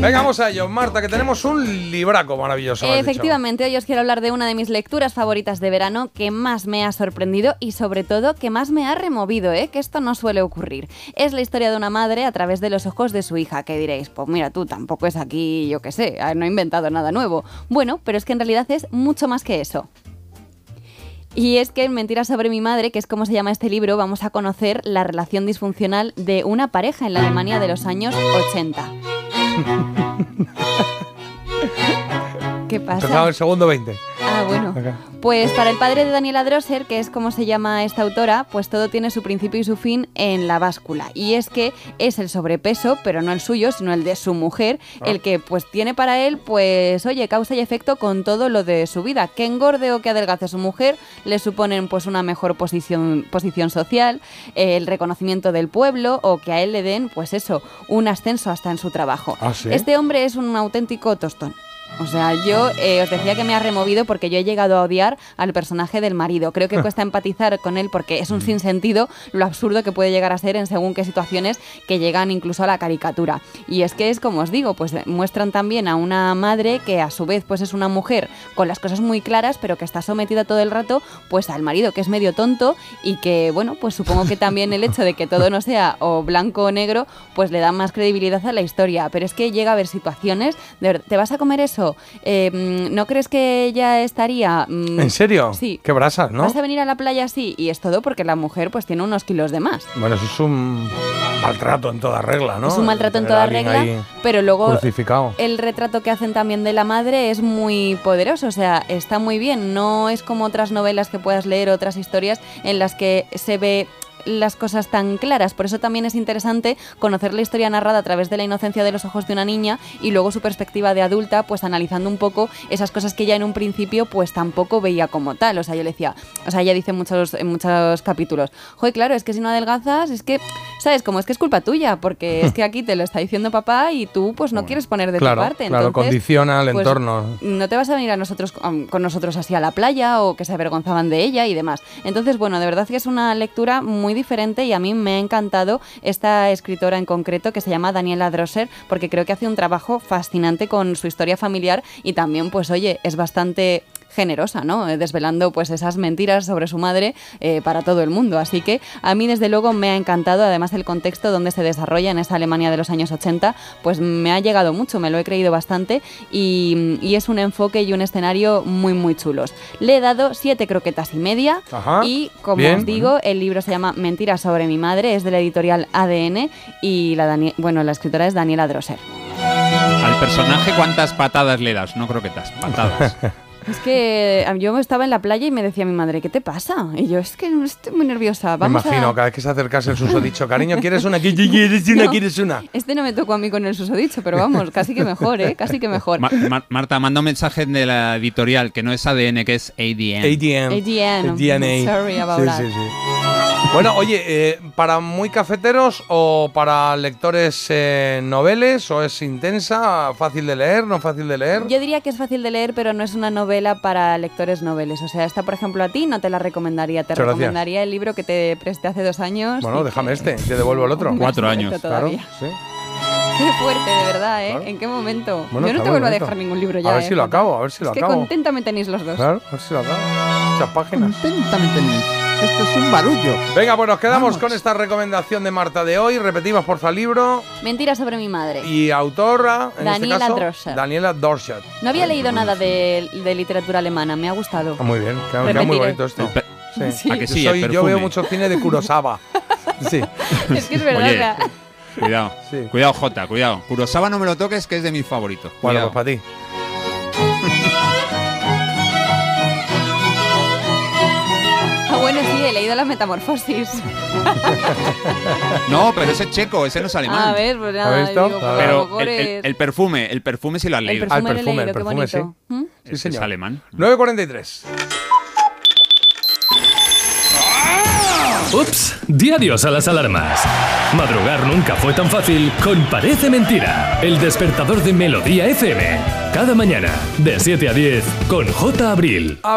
Venga, vamos a ello. Marta, que tenemos un libraco maravilloso. Efectivamente, hoy os quiero hablar de una de mis lecturas favoritas de verano que más me ha sorprendido y sobre todo que más me ha removido, ¿eh? que esto no suele ocurrir. Es la historia de una madre a través de los ojos de su hija, que diréis, pues mira tú, tampoco es aquí, yo qué sé, no he inventado nada nuevo. Bueno, pero es que en realidad es mucho más que eso. Y es que en Mentiras sobre mi madre, que es como se llama este libro, vamos a conocer la relación disfuncional de una pareja en la Alemania de los años 80. ¿Qué pasa? Empezaba el segundo 20. Ah, bueno. Pues para el padre de Daniela Drosser, que es como se llama esta autora, pues todo tiene su principio y su fin en la báscula. Y es que es el sobrepeso, pero no el suyo, sino el de su mujer, el que pues tiene para él, pues oye, causa y efecto con todo lo de su vida. Que engorde o que adelgace su mujer le suponen pues una mejor posición, posición social, eh, el reconocimiento del pueblo o que a él le den, pues eso, un ascenso hasta en su trabajo. ¿Ah, sí? Este hombre es un auténtico tostón. O sea, yo eh, os decía que me ha removido porque yo he llegado a odiar al personaje del marido. Creo que cuesta empatizar con él porque es un sinsentido lo absurdo que puede llegar a ser en según qué situaciones que llegan incluso a la caricatura. Y es que es como os digo, pues muestran también a una madre que a su vez pues es una mujer con las cosas muy claras, pero que está sometida todo el rato pues al marido que es medio tonto y que bueno, pues supongo que también el hecho de que todo no sea o blanco o negro, pues le da más credibilidad a la historia. Pero es que llega a haber situaciones, de verdad, ¿te vas a comer eso? Eh, mm, ¿No crees que ella estaría... mm, ¿En serio? Sí. Qué brasas, ¿no? ¿Vas a venir a la playa así? Y es todo porque la mujer pues tiene unos kilos de más. Bueno, eso es un maltrato en toda regla, ¿no? Es un maltrato en toda regla, pero luego Crucificado. el retrato que hacen también de la madre es muy poderoso, o sea, está muy bien, no es como otras novelas que puedas leer, otras historias en las que se ve las cosas tan claras. Por eso también es interesante conocer la historia narrada a través de la inocencia de los ojos de una niña y luego su perspectiva de adulta, pues analizando un poco esas cosas que ella en un principio pues tampoco veía como tal. O sea, yo le decía, o sea, ella dice en muchos, en muchos capítulos, joder, claro, es que si no adelgazas, es que, ¿sabes? Como es que es culpa tuya, porque es que aquí te lo está diciendo papá y tú pues no quieres poner de Claro, tu parte. claro, Entonces, condiciona el pues, entorno. no te vas a venir a nosotros um, con nosotros así a la playa o que se avergonzaban de ella y demás. Entonces, bueno, de verdad que es una lectura muy diferente y a mí me ha encantado esta escritora en concreto que se llama Daniela Drosser porque creo que hace un trabajo fascinante con su historia familiar y también, pues oye, es bastante generosa, ¿no? Eh, Desvelando pues esas mentiras sobre su madre eh, para todo el mundo. Así que a mí desde luego me ha encantado, además el contexto donde se desarrolla en esa Alemania de los años 80, pues me ha llegado mucho, me lo he creído bastante y, y es un enfoque y un escenario muy muy chulos. Le he dado siete croquetas y media Ajá, y como bien. os digo, el libro se llama Mentiras sobre mi madre, es de la editorial ADN y la, Dani- bueno, la escritora es Daniela Drosser. Al personaje, ¿cuántas patadas le das? No croquetas, patadas. Es que eh, yo estaba en la playa y me decía mi madre, ¿qué te pasa? Y yo, es que estoy muy nerviosa. Me Vamos imagino, a... cada vez que se acercase el susodicho, cariño, ¿quieres una? ¿Qui- ¿Quieres una? No. ¿Quieres una? Este no me tocó a mí con el susodicho, pero vamos, casi que mejor, ¿eh? Casi que mejor. Ma- Ma- Marta, manda un mensaje de la editorial que no es ADN, que es ADN. ADN. ADN. DNA. Sorry about sí, that. sí, sí. Bueno, oye, eh, ¿para muy cafeteros o para lectores eh, noveles? ¿O es intensa, fácil de leer, no fácil de leer? Yo diría que es fácil de leer, pero no es una novela para lectores noveles. O sea, esta, por ejemplo, a ti no te la recomendaría. Te Muchas gracias. recomendaría el libro que te presté hace dos años. Bueno, déjame que- este, te devuelvo el otro. Cuatro años. Claro, todavía. sí. Qué fuerte, de verdad, ¿eh? Claro. ¿En qué momento? Bueno, Yo no te vuelvo a dejar ningún libro ya. A ver ¿eh, si lo Jota? acabo, a ver si lo es que acabo. contenta me tenéis los dos. Claro, a ver si lo acabo. Muchas páginas. Atentamente, Luis. Esto es un barullo. Venga, pues nos quedamos Vamos. con esta recomendación de Marta de hoy. Repetimos, porfa, libro Mentira sobre mi madre. y autora, en Daniela este caso, Droscher. Daniela Dorset. No había leído nada de, de literatura alemana, me ha gustado. Ah, Muy bien, queda, queda muy Repetiré. bonito esto. Sí. Sí. ¿A que Yo sí? soy- el yo veo mucho cine de Kurosawa. Sí, es que es verdad. Oye, o sea, Cuidado, Sí. cuidado, Jota, cuidado. Kurosawa no me lo toques, que es de mis favoritos. bueno, Cuidado. pues para ti. Metamorfosis. No, pero ese es checo, ese no es alemán. A ver, pues nada, ¿Has visto? digo, a lo Pero mejor el, el- es- el perfume, el perfume sí lo has leído. Ah, el perfume, lo he perfume, leído, el qué perfume, bonito. ¿Mm? Sí, Es- señor. Es alemán. 9.43. Ups, di adiós a las alarmas. Madrugar nunca fue tan fácil con Parece Mentira, el despertador de Melodía FM. Cada mañana, de 7 a 10, con J. Abril.